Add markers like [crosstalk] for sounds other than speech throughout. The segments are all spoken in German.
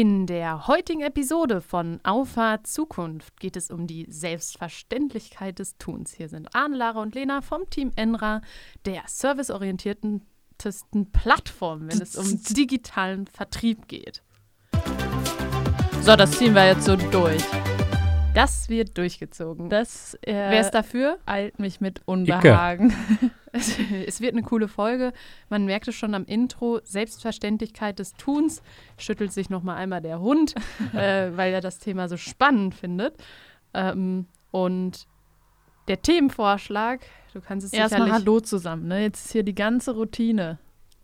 In der heutigen Episode von Auffahrt Zukunft geht es um die Selbstverständlichkeit des Tuns. Hier sind Arne, Lara und Lena vom Team Enra, der serviceorientiertesten Plattform, wenn es um [laughs] digitalen Vertrieb geht. So, das ziehen wir jetzt so durch. Das wird durchgezogen. Das äh, Wer ist dafür? eilt mich mit Unbehagen. [laughs] Es wird eine coole Folge. Man merkte schon am Intro, Selbstverständlichkeit des Tuns. Schüttelt sich noch mal einmal der Hund, [laughs] äh, weil er das Thema so spannend findet. Ähm, und der Themenvorschlag, du kannst es Erstmal sicherlich... Hallo zusammen. Ne? Jetzt ist hier die ganze Routine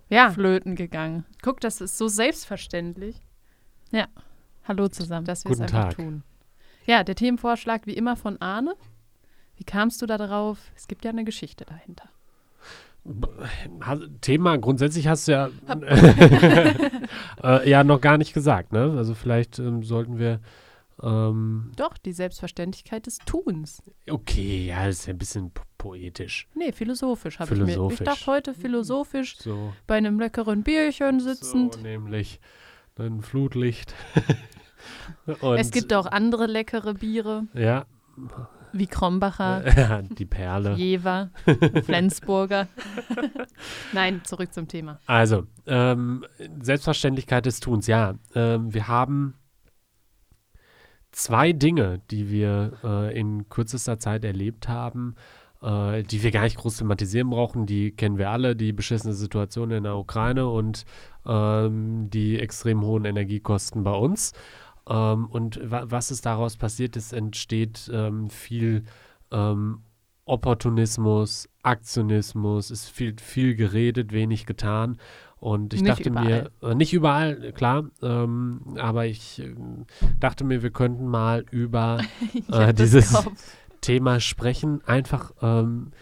Ja, flöten gegangen. guck, das ist so selbstverständlich, Hallo zusammen. dass wir es einfach Tag. tun. Ja, der Themenvorschlag wie immer von Arne. Wie kamst du da drauf? Es gibt ja eine Geschichte dahinter. Thema grundsätzlich hast du ja, [laughs] äh, ja noch gar nicht gesagt, ne? Also vielleicht ähm, sollten wir ähm, Doch, die Selbstverständlichkeit des Tuns. okay, ja, das ist ja ein bisschen po poetisch. Nee, philosophisch habe ich mir. Ich dachte heute philosophisch So, bei einem leckeren Bierchen sitzend. so nämlich ein Flutlicht. [laughs] Es gibt auch andere leckere Biere. ja, Wie Krombacher, [laughs] die Perle. Jever, [laughs] Flensburger. [laughs] Nein, zurück zum Thema. Also, ähm, Selbstverständlichkeit des Tuns, ja. Ähm, wir haben zwei Dinge, die wir äh, in kürzester Zeit erlebt haben, äh, die wir gar nicht groß thematisieren brauchen. Die kennen wir alle, die beschissene Situation in der Ukraine und ähm, die extrem hohen Energiekosten bei uns. Ähm, und wa was ist daraus passiert? Es entsteht ähm, viel ähm, Opportunismus, Aktionismus, es ist viel, viel geredet, wenig getan. Und ich Nicht dachte überall. mir, äh, nicht überall, klar, ähm, aber ich ähm, dachte mir, wir könnten mal über [laughs] Äh, dieses-. Thema sprechen, einfach ähm,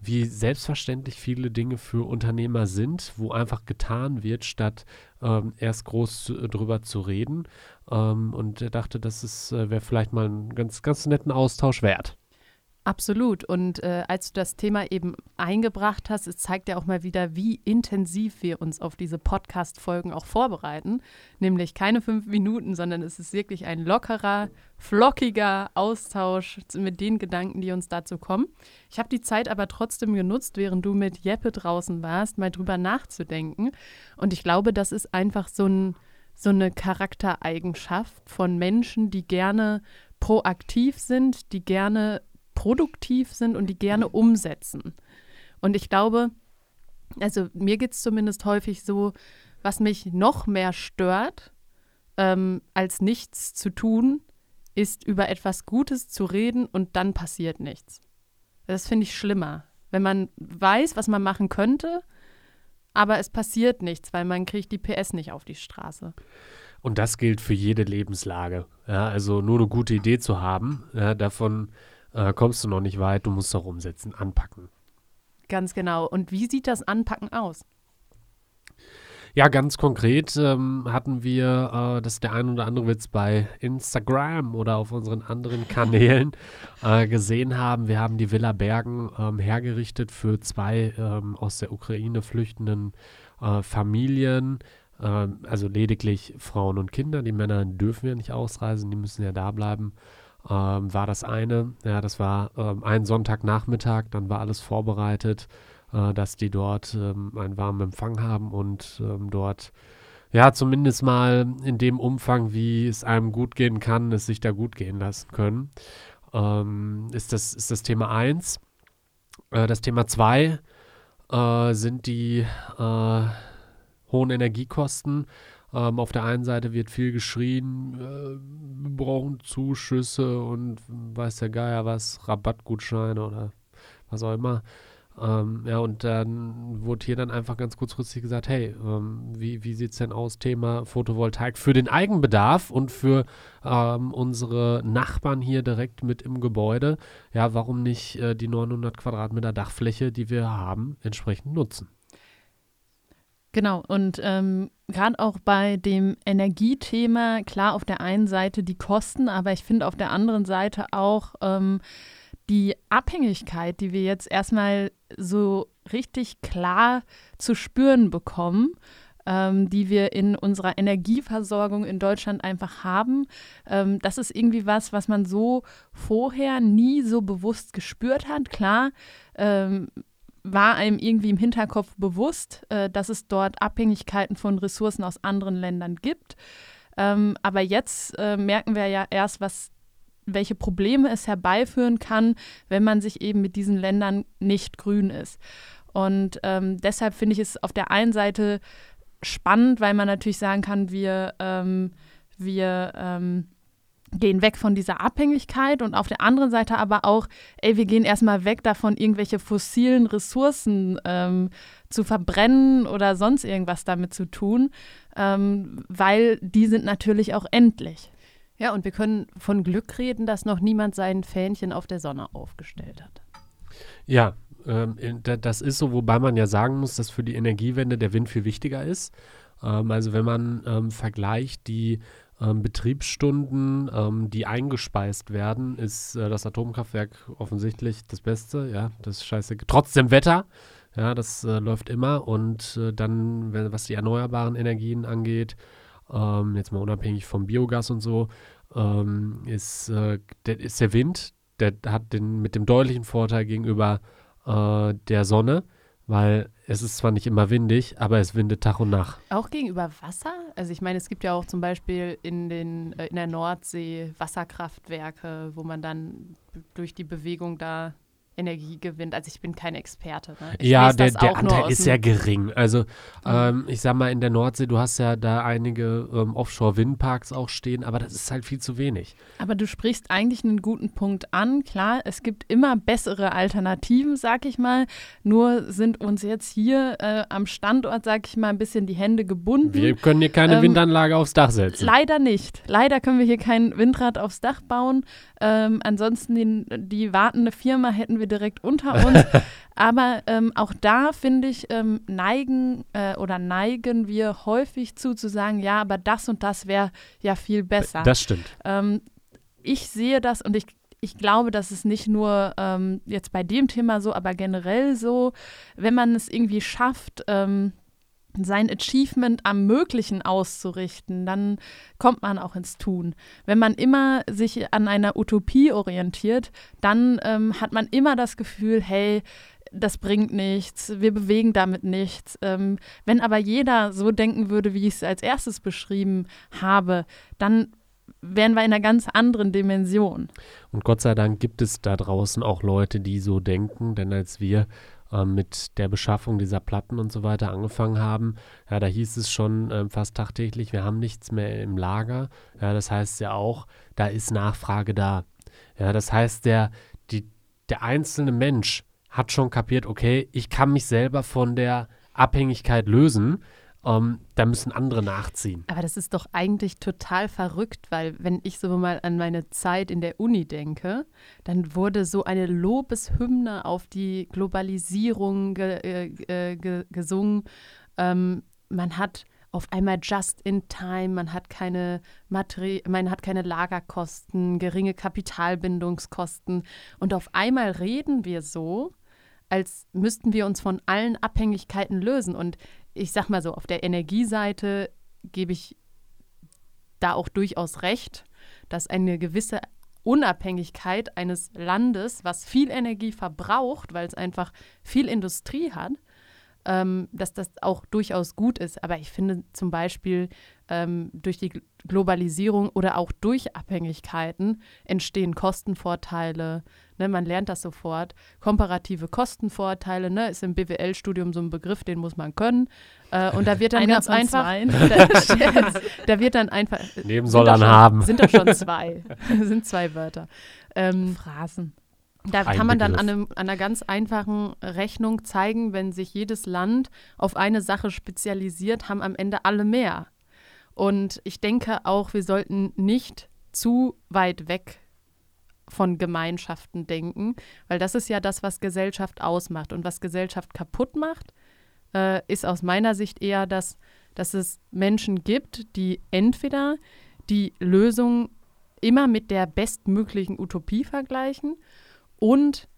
wie selbstverständlich viele Dinge für Unternehmer sind, wo einfach getan wird, statt ähm, erst groß zu, drüber zu reden. Ähm, und er dachte, das ist, äh, wäre vielleicht mal ein ganz, ganz netten Austausch wert. Absolut. Und äh, als du das Thema eben eingebracht hast, es zeigt ja auch mal wieder, wie intensiv wir uns auf diese Podcast-Folgen auch vorbereiten. Nämlich keine fünf Minuten, sondern es ist wirklich ein lockerer, flockiger Austausch mit den Gedanken, die uns dazu kommen. Ich habe die Zeit aber trotzdem genutzt, während du mit Jeppe draußen warst, mal drüber nachzudenken. Und ich glaube, das ist einfach so, ein, so eine Charaktereigenschaft von Menschen, die gerne proaktiv sind, die gerne produktiv sind und die gerne umsetzen. Und ich glaube, also mir geht es zumindest häufig so, was mich noch mehr stört, ähm, als nichts zu tun, ist über etwas Gutes zu reden und dann passiert nichts. Das finde ich schlimmer. Wenn man weiß, was man machen könnte, aber es passiert nichts, weil man kriegt die PS nicht auf die Straße. Und das gilt für jede Lebenslage. Ja, also nur eine gute Idee zu haben, ja, davon äh, kommst du noch nicht weit, du musst auch umsetzen, anpacken. Ganz genau. Und wie sieht das Anpacken aus? Ja, ganz konkret ähm, hatten wir, äh, das der ein oder andere Witz bei Instagram oder auf unseren anderen Kanälen [laughs] äh, gesehen haben. Wir haben die Villa Bergen ähm, hergerichtet für zwei ähm, aus der Ukraine flüchtenden äh, Familien. Ähm, also lediglich Frauen und Kinder. Die Männer dürfen ja nicht ausreisen, die müssen ja da bleiben. Ähm, war das eine. Ja, das war ähm, ein Sonntagnachmittag, dann war alles vorbereitet äh, dass die dort ähm, einen warmen Empfang haben und ähm, dort ja zumindest mal in dem Umfang, wie es einem gut gehen kann, es sich da gut gehen lassen können. Ähm, ist, das, ist das Thema 1. Äh, das Thema 2 äh, sind die äh, hohen Energiekosten. Ähm, auf der einen Seite wird viel geschrien, äh, wir brauchen Zuschüsse und weiß der Geier was, Rabattgutscheine oder was auch immer. Ähm, ja, und dann wurde hier dann einfach ganz kurzfristig gesagt, hey, ähm, wie, wie sieht es denn aus, Thema Photovoltaik für den Eigenbedarf und für ähm, unsere Nachbarn hier direkt mit im Gebäude? Ja, warum nicht äh, die 900 Quadratmeter Dachfläche, die wir haben, entsprechend nutzen? Genau, und ähm, gerade auch bei dem Energiethema, klar auf der einen Seite die Kosten, aber ich finde auf der anderen Seite auch ähm, die Abhängigkeit, die wir jetzt erstmal so richtig klar zu spüren bekommen. ähm, die wir in unserer Energieversorgung in Deutschland einfach haben. Ähm, das ist irgendwie was, was man so vorher nie so bewusst gespürt hat. Klar, ähm, war einem irgendwie im Hinterkopf bewusst, äh, dass es dort Abhängigkeiten von Ressourcen aus anderen Ländern gibt. Ähm, aber jetzt äh, merken wir ja erst, was welche Probleme es herbeiführen kann, wenn man sich eben mit diesen Ländern nicht grün ist. Und ähm, deshalb finde ich es auf der einen Seite spannend, weil man natürlich sagen kann, wir, ähm, wir ähm, gehen weg von dieser Abhängigkeit und auf der anderen Seite aber auch, ey, wir gehen erstmal weg davon, irgendwelche fossilen Ressourcen ähm, zu verbrennen oder sonst irgendwas damit zu tun, ähm, weil die sind natürlich auch endlich. Ja, und wir können von Glück reden, dass noch niemand sein Fähnchen auf der Sonne aufgestellt hat. Ja, ähm, das ist so, wobei man ja sagen muss, dass für die Energiewende der Wind viel wichtiger ist. Ähm, also wenn man ähm, vergleicht die ähm, Betriebsstunden, ähm, die eingespeist werden, ist äh, das Atomkraftwerk offensichtlich das Beste. Ja, das scheiße. Trotzdem Wetter. Ja, das äh, läuft immer. Und äh, dann, wenn, was die erneuerbaren Energien angeht, ähm, jetzt mal unabhängig vom Biogas und so, ähm, ist, äh, der, ist der Wind, der hat den mit dem deutlichen Vorteil gegenüber äh, der Sonne, weil es ist zwar nicht immer windig, aber es windet Tag und Nacht. Auch gegenüber Wasser? Also ich meine, es gibt ja auch zum Beispiel in, den, äh, in der Nordsee Wasserkraftwerke, wo man dann durch die Bewegung da Energie gewinnt. Also ich bin kein Experte. Ne? ja, der, der Anteil ist sehr gering. Also mhm. ähm, ich sag mal, in der Nordsee, du hast ja da einige ähm, Offshore-Windparks auch stehen, aber das ist halt viel zu wenig. Aber du sprichst eigentlich einen guten Punkt an. Klar, es gibt immer bessere Alternativen, sag ich mal. Nur sind uns jetzt hier äh, am Standort, sag ich mal, ein bisschen die Hände gebunden. Wir können hier keine ähm, Windanlage aufs Dach setzen. Leider nicht. Leider können wir hier kein Windrad aufs Dach bauen. Ähm, ansonsten die, die wartende Firma hätten wir direkt unter uns. [laughs] Aber ähm, auch da, finde ich, ähm, neigen äh, oder neigen wir häufig zu, zu sagen, ja, aber das und das wäre ja viel besser. Das stimmt. Ähm, ich sehe das und ich, ich glaube, das ist nicht nur ähm, jetzt bei dem Thema so, aber generell so, wenn man es irgendwie schafft, ähm, sein Achievement am Möglichen auszurichten, dann kommt man auch ins Tun. Wenn man immer sich an einer Utopie orientiert, dann ähm, hat man immer das Gefühl, hey, das bringt nichts, wir bewegen damit nichts. Ähm, wenn aber jeder so denken würde, wie ich es als erstes beschrieben habe, dann wären wir in einer ganz anderen Dimension. Und Gott sei Dank gibt es da draußen auch Leute, die so denken, denn als wir äh, mit der Beschaffung dieser Platten und so weiter angefangen haben, ja, da hieß es schon äh, fast tagtäglich, wir haben nichts mehr im Lager. Ja, das heißt ja auch, da ist Nachfrage da. Ja, das heißt, der, die, der einzelne Mensch hat schon kapiert, okay, ich kann mich selber von der Abhängigkeit lösen. Um, da müssen andere nachziehen. Aber das ist doch eigentlich total verrückt, weil wenn ich so mal an meine Zeit in der Uni denke, dann wurde so eine Lobeshymne auf die Globalisierung ge äh, ge gesungen. Ähm, man hat auf einmal just in time, man hat keine Materi man hat keine Lagerkosten, geringe Kapitalbindungskosten und auf einmal reden wir so, als müssten wir uns von allen Abhängigkeiten lösen und ich sag mal so, auf der Energieseite gebe ich da auch durchaus recht, dass eine gewisse Unabhängigkeit eines Landes, was viel Energie verbraucht, weil es einfach viel Industrie hat, ähm, dass das auch durchaus gut ist. Aber ich finde zum Beispiel ähm, durch die Globalisierung oder auch durch Abhängigkeiten entstehen Kostenvorteile. Ne, man lernt das sofort. Komparative Kostenvorteile ne, ist im BWL-Studium so ein Begriff, den muss man können. Äh, und da wird dann [laughs] ganz einfach. [laughs] Da, da, wird dann einfach. Neben soll dann haben. Sind doch schon [laughs] zwei. sind zwei Wörter. Ähm, Phrasen. Da kann man dann an, einem, an, einer ganz einfachen Rechnung zeigen, wenn sich jedes Land auf eine Sache spezialisiert, haben am Ende alle mehr. Und ich denke auch, wir sollten nicht zu weit weg von Gemeinschaften denken, weil das ist ja das, was Gesellschaft ausmacht. Und was Gesellschaft kaputt macht, äh, ist aus meiner Sicht eher, dass, dass es Menschen gibt, die entweder die Lösung immer mit der bestmöglichen Utopie vergleichen und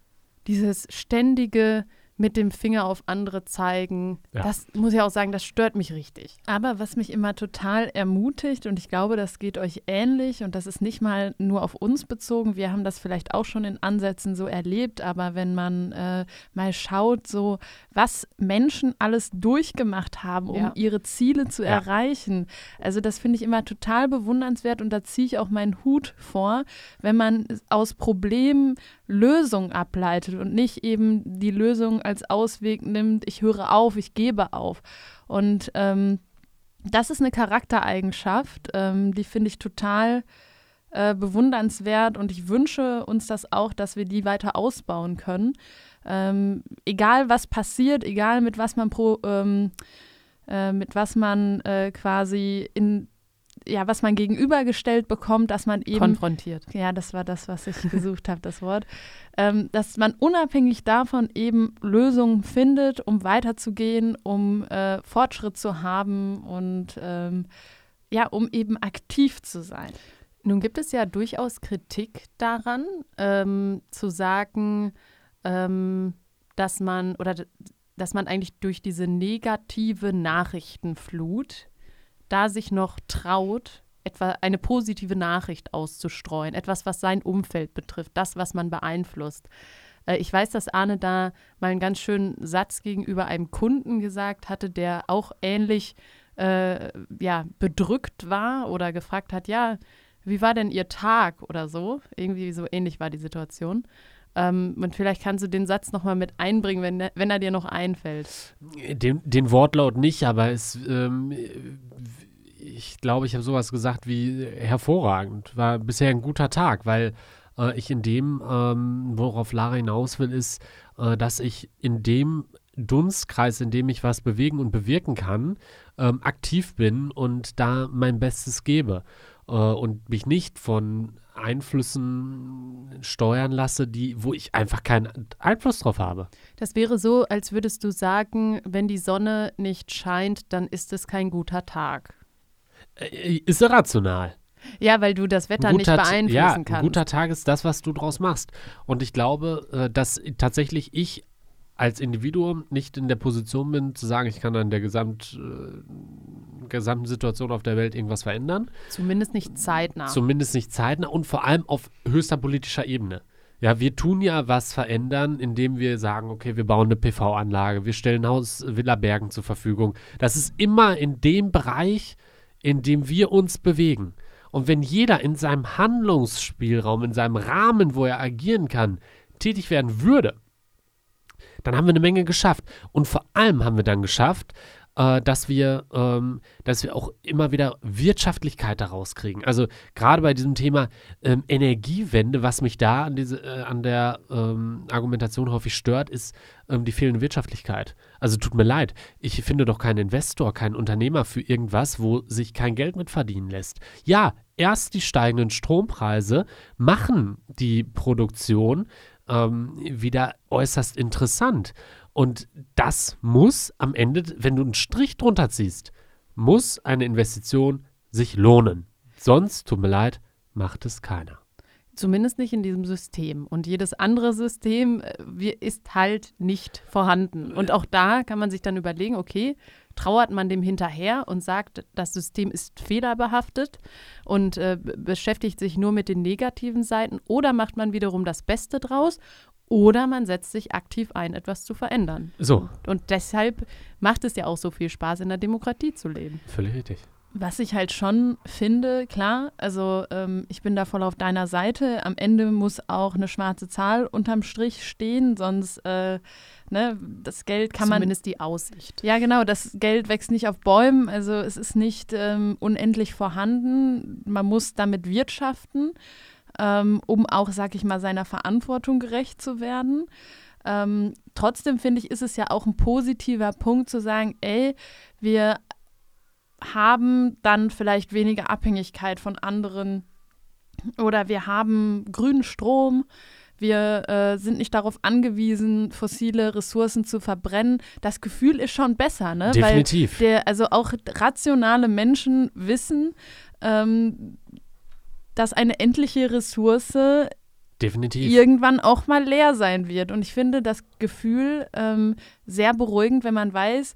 dieses ständige mit dem Finger auf andere zeigen. Ja. Das muss ich auch sagen, das stört mich richtig. Aber was mich immer total ermutigt, und ich glaube, das geht euch ähnlich, und das ist nicht mal nur auf uns bezogen, wir haben das vielleicht auch schon in Ansätzen so erlebt, aber wenn man äh, mal schaut, so was Menschen alles durchgemacht haben, um Ja. ihre Ziele zu Ja. erreichen, also das finde ich immer total bewundernswert und da ziehe ich auch meinen Hut vor, wenn man aus Problemen Lösungen ableitet und nicht eben die Lösung als Ausweg nimmt, ich höre auf, ich gebe auf. Und ähm, das ist eine Charaktereigenschaft, ähm, die finde ich total äh, bewundernswert und ich wünsche uns das auch, dass wir die weiter ausbauen können. Ähm, egal was passiert, egal mit was man pro, ähm, äh, mit was man äh, quasi in ja, was man gegenübergestellt bekommt, dass man eben Konfrontiert. ja, das war das, was ich gesucht habe, das Wort. Ähm, dass man unabhängig davon eben Lösungen findet, um weiterzugehen, um äh, Fortschritt zu haben und ähm, ja, um eben aktiv zu sein. Nun gibt es ja durchaus Kritik daran, ähm, zu sagen, ähm, dass man oder dass man eigentlich durch diese negative Nachrichtenflut da sich noch traut, etwa eine positive Nachricht auszustreuen, etwas, was sein Umfeld betrifft, das, was man beeinflusst. Äh, ich weiß, dass Arne da mal einen ganz schönen Satz gegenüber einem Kunden gesagt hatte, der auch ähnlich äh, ja, bedrückt war oder gefragt hat, ja, wie war denn Ihr Tag oder so? Irgendwie so ähnlich war die Situation. Ähm, und vielleicht kannst du den Satz nochmal mit einbringen, wenn, wenn er dir noch einfällt. Den, den Wortlaut nicht, aber es, ähm, ich glaube, ich habe sowas gesagt wie hervorragend. War bisher ein guter Tag, weil äh, ich in dem, ähm, worauf Lara hinaus will, ist, äh, dass ich in dem Dunstkreis, in dem ich was bewegen und bewirken kann, ähm, aktiv bin und da mein Bestes gebe äh, und mich nicht von Einflüssen steuern lasse, die, wo ich einfach keinen Einfluss drauf habe. Das wäre so, als würdest du sagen, wenn die Sonne nicht scheint, dann ist es kein guter Tag. Äh, ist irrational. Ja, weil du das Wetter Ein nicht beeinflussen ja, ein kannst. guter Tag ist das, was du draus machst. Und ich glaube, äh, dass tatsächlich ich als Individuum nicht in der Position bin, zu sagen, ich kann an der Gesamt, äh, gesamten Situation auf der Welt irgendwas verändern. Zumindest nicht zeitnah. Zumindest nicht zeitnah und vor allem auf höchster politischer Ebene. Ja, wir tun ja was verändern, indem wir sagen, okay, wir bauen eine PV-Anlage, wir stellen Haus Villa Bergen zur Verfügung. Das ist immer in dem Bereich, in dem wir uns bewegen. Und wenn jeder in seinem Handlungsspielraum, in seinem Rahmen, wo er agieren kann, tätig werden würde, dann haben wir eine Menge geschafft. Und vor allem haben wir dann geschafft, äh, dass wir, ähm, dass wir auch immer wieder Wirtschaftlichkeit daraus kriegen. Also gerade bei diesem Thema ähm, Energiewende, was mich da an, diese, äh, an der ähm, Argumentation häufig stört, ist ähm, die fehlende Wirtschaftlichkeit. Also tut mir leid, ich finde doch keinen Investor, keinen Unternehmer für irgendwas, wo sich kein Geld mit verdienen lässt. Ja, erst die steigenden Strompreise machen die Produktion ähm, wieder äußerst interessant. Und das muss am Ende, wenn du einen Strich drunter ziehst, muss eine Investition sich lohnen. Sonst, tut mir leid, macht es keiner. Zumindest nicht in diesem System. Und jedes andere System äh, ist halt nicht vorhanden. Und auch da kann man sich dann überlegen, okay, trauert man dem hinterher und sagt, das System ist fehlerbehaftet und äh, beschäftigt sich nur mit den negativen Seiten oder macht man wiederum das Beste draus oder man setzt sich aktiv ein, etwas zu verändern. So, Und deshalb macht es ja auch so viel Spaß, in der Demokratie zu leben. völlig richtig. Was ich halt schon finde, klar, also ähm, ich bin da voll auf deiner Seite. Am Ende muss auch eine schwarze Zahl unterm Strich stehen, sonst, äh, ne, das Geld kann man Zumindest die Aussicht. Ja, genau, das Geld wächst nicht auf Bäumen, also es ist nicht ähm, unendlich vorhanden. Man muss damit wirtschaften, ähm, um auch, sag ich mal, seiner Verantwortung gerecht zu werden. Ähm, trotzdem finde ich, ist es ja auch ein positiver Punkt zu sagen, ey, wir haben dann vielleicht weniger Abhängigkeit von anderen oder wir haben grünen Strom, wir äh, sind nicht darauf angewiesen, fossile Ressourcen zu verbrennen. Das Gefühl ist schon besser, ne? Definitiv. Der, also auch rationale Menschen wissen, ähm, dass eine endliche Ressource Definitiv. irgendwann auch mal leer sein wird. Und ich finde das Gefühl ähm, sehr beruhigend, wenn man weiß,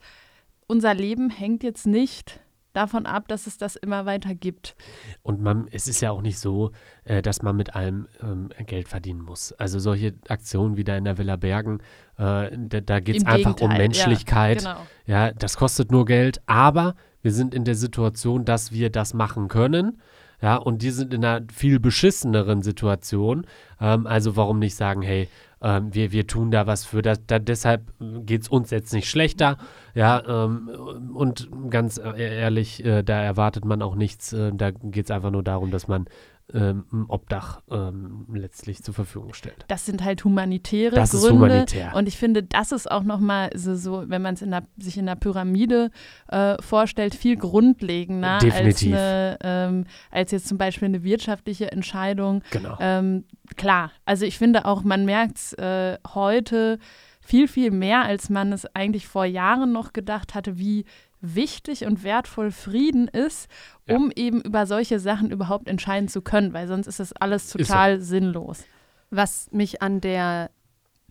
unser Leben hängt jetzt nicht davon ab, dass es das immer weiter gibt. Und man, es ist ja auch nicht so, äh, dass man mit allem ähm, Geld verdienen muss. Also solche Aktionen wie da in der Villa Bergen, äh, da, da geht es einfach um Gegenteil, ja, Menschlichkeit. Genau. Ja, das kostet nur Geld, aber wir sind in der Situation, dass wir das machen können. Ja, und die sind in einer viel beschisseneren Situation. Ähm, also warum nicht sagen, hey, ähm, wir, wir tun da was für das, da, deshalb geht es uns jetzt nicht schlechter. Ja, ähm, und ganz ehrlich, äh, da erwartet man auch nichts. Äh, da geht es einfach nur darum, dass man ähm, Obdach ähm, letztlich zur Verfügung stellt. Das sind halt humanitäre Das ist Gründe. humanitär. Und ich finde, das ist auch nochmal so, so, wenn man es sich in der Pyramide äh, vorstellt, viel grundlegender als, eine, ähm, als jetzt zum Beispiel eine wirtschaftliche Entscheidung. Genau. Ähm, klar, also ich finde auch, man merkt es äh, heute viel, viel mehr, als man es eigentlich vor Jahren noch gedacht hatte, wie wichtig und wertvoll Frieden ist, Ja. um eben über solche Sachen überhaupt entscheiden zu können, weil sonst ist das alles total sinnlos. Was mich an der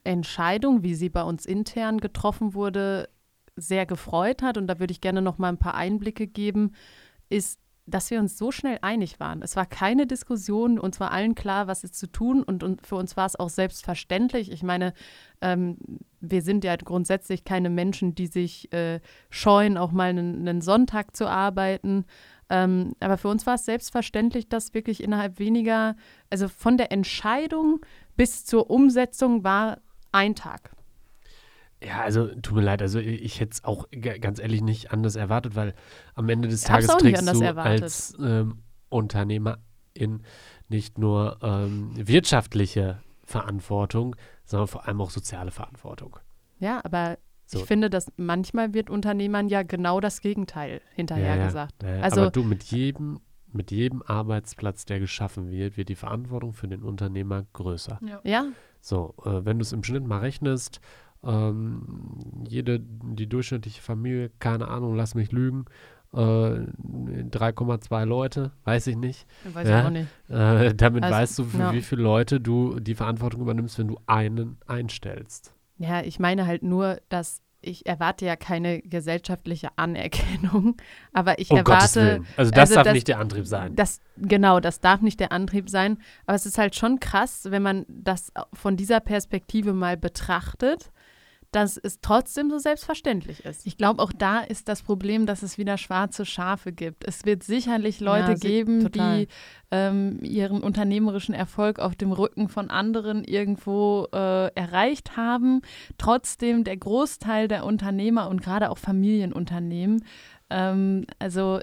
Entscheidung, wie sie bei uns intern getroffen wurde, sehr gefreut hat, und da würde ich gerne noch mal ein paar Einblicke geben, ist, dass wir uns so schnell einig waren. Es war keine Diskussion, uns war allen klar, was ist zu tun und, und für uns war es auch selbstverständlich. Ich meine, ähm, wir sind ja grundsätzlich keine Menschen, die sich äh, scheuen, auch mal einen, Sonntag zu arbeiten. Ähm, aber für uns war es selbstverständlich, dass wirklich innerhalb weniger, also von der Entscheidung bis zur Umsetzung war ein Tag. Ja, also tut mir leid, also ich, hätte es auch ganz ehrlich nicht anders erwartet, weil am Ende des Tages auch nicht trägst anders du erwartet. als ähm, Unternehmerin nicht nur ähm, wirtschaftliche Verantwortung, sondern vor allem auch soziale Verantwortung. Ja, aber So. ich finde, dass manchmal wird Unternehmern ja genau das Gegenteil hinterher Ja, ja. gesagt. Ja, Also- aber du mit jedem, mit jedem Arbeitsplatz, der geschaffen wird, wird die Verantwortung für den Unternehmer größer. Ja, So, äh, wenn du es im Schnitt mal rechnest, ähm, jede, die durchschnittliche Familie, keine Ahnung, lass mich lügen, äh, 3,2 Leute, weiß ich nicht. weiß Ja. ich auch nicht. Äh, damit Also, weißt du, für ja. wie viele Leute du die Verantwortung übernimmst, wenn du einen einstellst. Ja, ich meine halt nur, dass ich erwarte ja keine gesellschaftliche Anerkennung, aber ich Um erwarte. Also das also darf das- nicht der Antrieb sein. Das, genau, das darf nicht der Antrieb sein. Aber es ist halt schon krass, wenn man das von dieser Perspektive mal betrachtet, dass es trotzdem so selbstverständlich ist. Ich glaube, auch da ist das Problem, dass es wieder schwarze Schafe gibt. Es wird sicherlich Leute Ja, sie- geben, total. die ähm, ihren unternehmerischen Erfolg auf dem Rücken von anderen irgendwo äh, erreicht haben. Trotzdem der Großteil der Unternehmer und gerade auch Familienunternehmen, ähm, also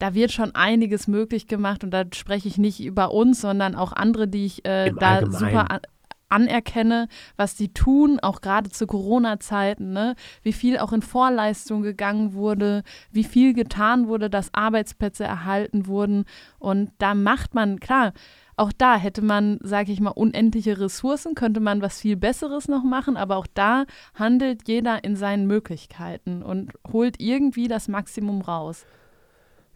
da wird schon einiges möglich gemacht und da spreche ich nicht über uns, sondern auch andere, die ich äh, da Allgemeinen. super anerkenne, was die tun, auch gerade zu Corona-Zeiten, ne? wie viel auch in Vorleistung gegangen wurde, wie viel getan wurde, dass Arbeitsplätze erhalten wurden. Und da macht man, klar, auch da hätte man, sage ich mal, unendliche Ressourcen, könnte man was viel Besseres noch machen, aber auch da handelt jeder in seinen Möglichkeiten und holt irgendwie das Maximum raus.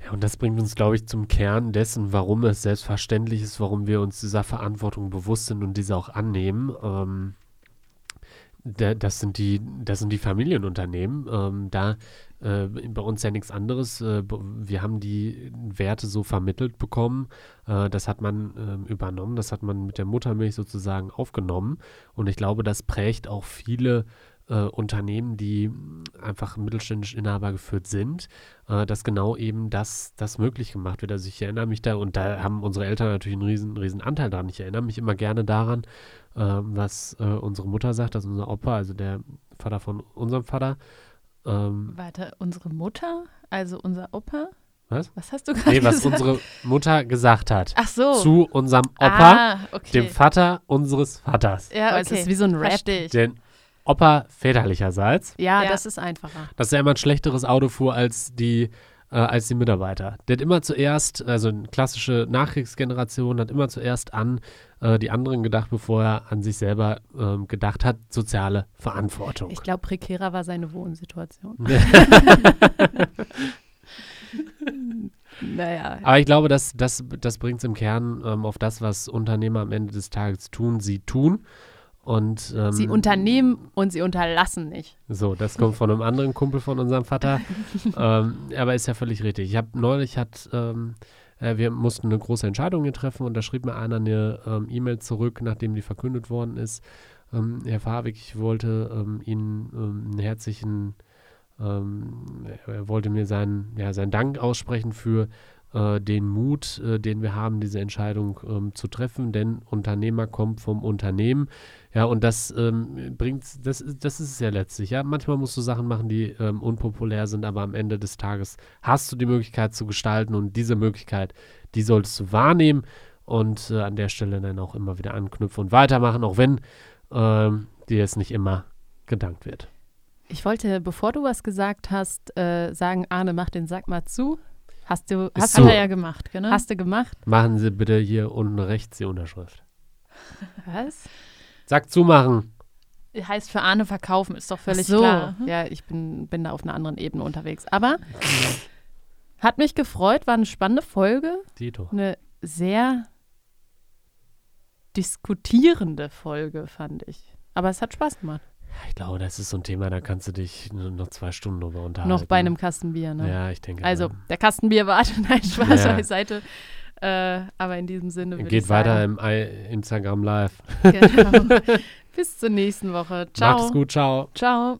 Ja, und das bringt uns, glaube ich, zum Kern dessen, warum es selbstverständlich ist, warum wir uns dieser Verantwortung bewusst sind und diese auch annehmen. Ähm, da, das, sind die, das sind die Familienunternehmen. Ähm, da äh, bei uns ja nichts anderes. Äh, wir haben die Werte so vermittelt bekommen. Äh, das hat man ähm, übernommen. Das hat man mit der Muttermilch sozusagen aufgenommen. Und ich glaube, das prägt auch viele äh, Unternehmen, die einfach mittelständisch Inhaber geführt sind, äh, dass genau eben das, das möglich gemacht wird. Also ich erinnere mich da, und da haben unsere Eltern natürlich einen riesen, riesen Anteil dran. Ich erinnere mich immer gerne daran, äh, was äh, unsere Mutter sagt, dass unser Opa, also der Vater von unserem Vater, ähm, Warte, unsere Mutter, also unser Opa? Was? Was hast du gerade nee, was gesagt? unsere Mutter gesagt hat. Ach so. Zu unserem Opa, ah, okay. dem Vater unseres Vaters. ja, Aber okay. es ist wie so ein Rap. Verstehe ich. Den Opa väterlicherseits, Ja, Ja. das ist einfacher. dass er immer ein schlechteres Auto fuhr als die, äh, als die Mitarbeiter. Der hat immer zuerst, also eine klassische Nachkriegsgeneration, hat immer zuerst an äh, die anderen gedacht, bevor er an sich selber ähm, gedacht hat. Soziale Verantwortung. Ich glaube, prekärer war seine Wohnsituation. [laughs] [laughs] naja. Aber ich glaube, das, das, das bringt es im Kern ähm, auf das, was Unternehmer am Ende des Tages tun, sie tun. Und, ähm, sie unternehmen und sie unterlassen nicht. So, das kommt von einem anderen Kumpel von unserem Vater. [laughs] ähm, aber ist ja völlig richtig. Ich habe neulich hat, ähm, äh, wir mussten eine große Entscheidung hier treffen und da schrieb mir einer eine ähm, E-Mail zurück, nachdem die verkündet worden ist. Ähm, Herr Farbig, ich wollte ähm, Ihnen einen herzlichen, er wollte mir seinen, ja, seinen Dank aussprechen für äh, den Mut, äh, den wir haben, diese Entscheidung ähm, zu treffen, denn Unternehmer kommt vom Unternehmen. Ja, und das ähm, bringt, das, das ist es ja letztlich. Ja, manchmal musst du Sachen machen, die ähm, unpopulär sind, aber am Ende des Tages hast du die Möglichkeit zu gestalten und diese Möglichkeit, die solltest du wahrnehmen und äh, an der Stelle dann auch immer wieder anknüpfen und weitermachen, auch wenn ähm, dir es nicht immer gedankt wird. Ich wollte, bevor du was gesagt hast, äh, sagen, Arne, mach den Sack mal zu. Hast du, hast so. hat er ja gemacht, genau. Hast du gemacht? Machen Sie bitte hier unten rechts die Unterschrift. Was? Sag zumachen. Heißt für Arne verkaufen, ist doch völlig so. klar. Ja, ich bin, bin da auf einer anderen Ebene unterwegs. Aber hat mich gefreut, war eine spannende Folge. Tito. Eine sehr diskutierende Folge, fand ich. Aber es hat Spaß gemacht. Ich glaube, das ist so ein Thema, da kannst du dich noch zwei Stunden drüber unterhalten. Noch bei einem Kastenbier, ne? Ja, ich denke. Also, ja. der Kastenbier wartet, [laughs] nein, Spaß ja. beiseite. Äh, aber in diesem Sinne würde Geht ich weiter sagen, im Instagram Live. Genau. [laughs] Bis zur nächsten Woche. Ciao. Macht's gut, ciao. Ciao.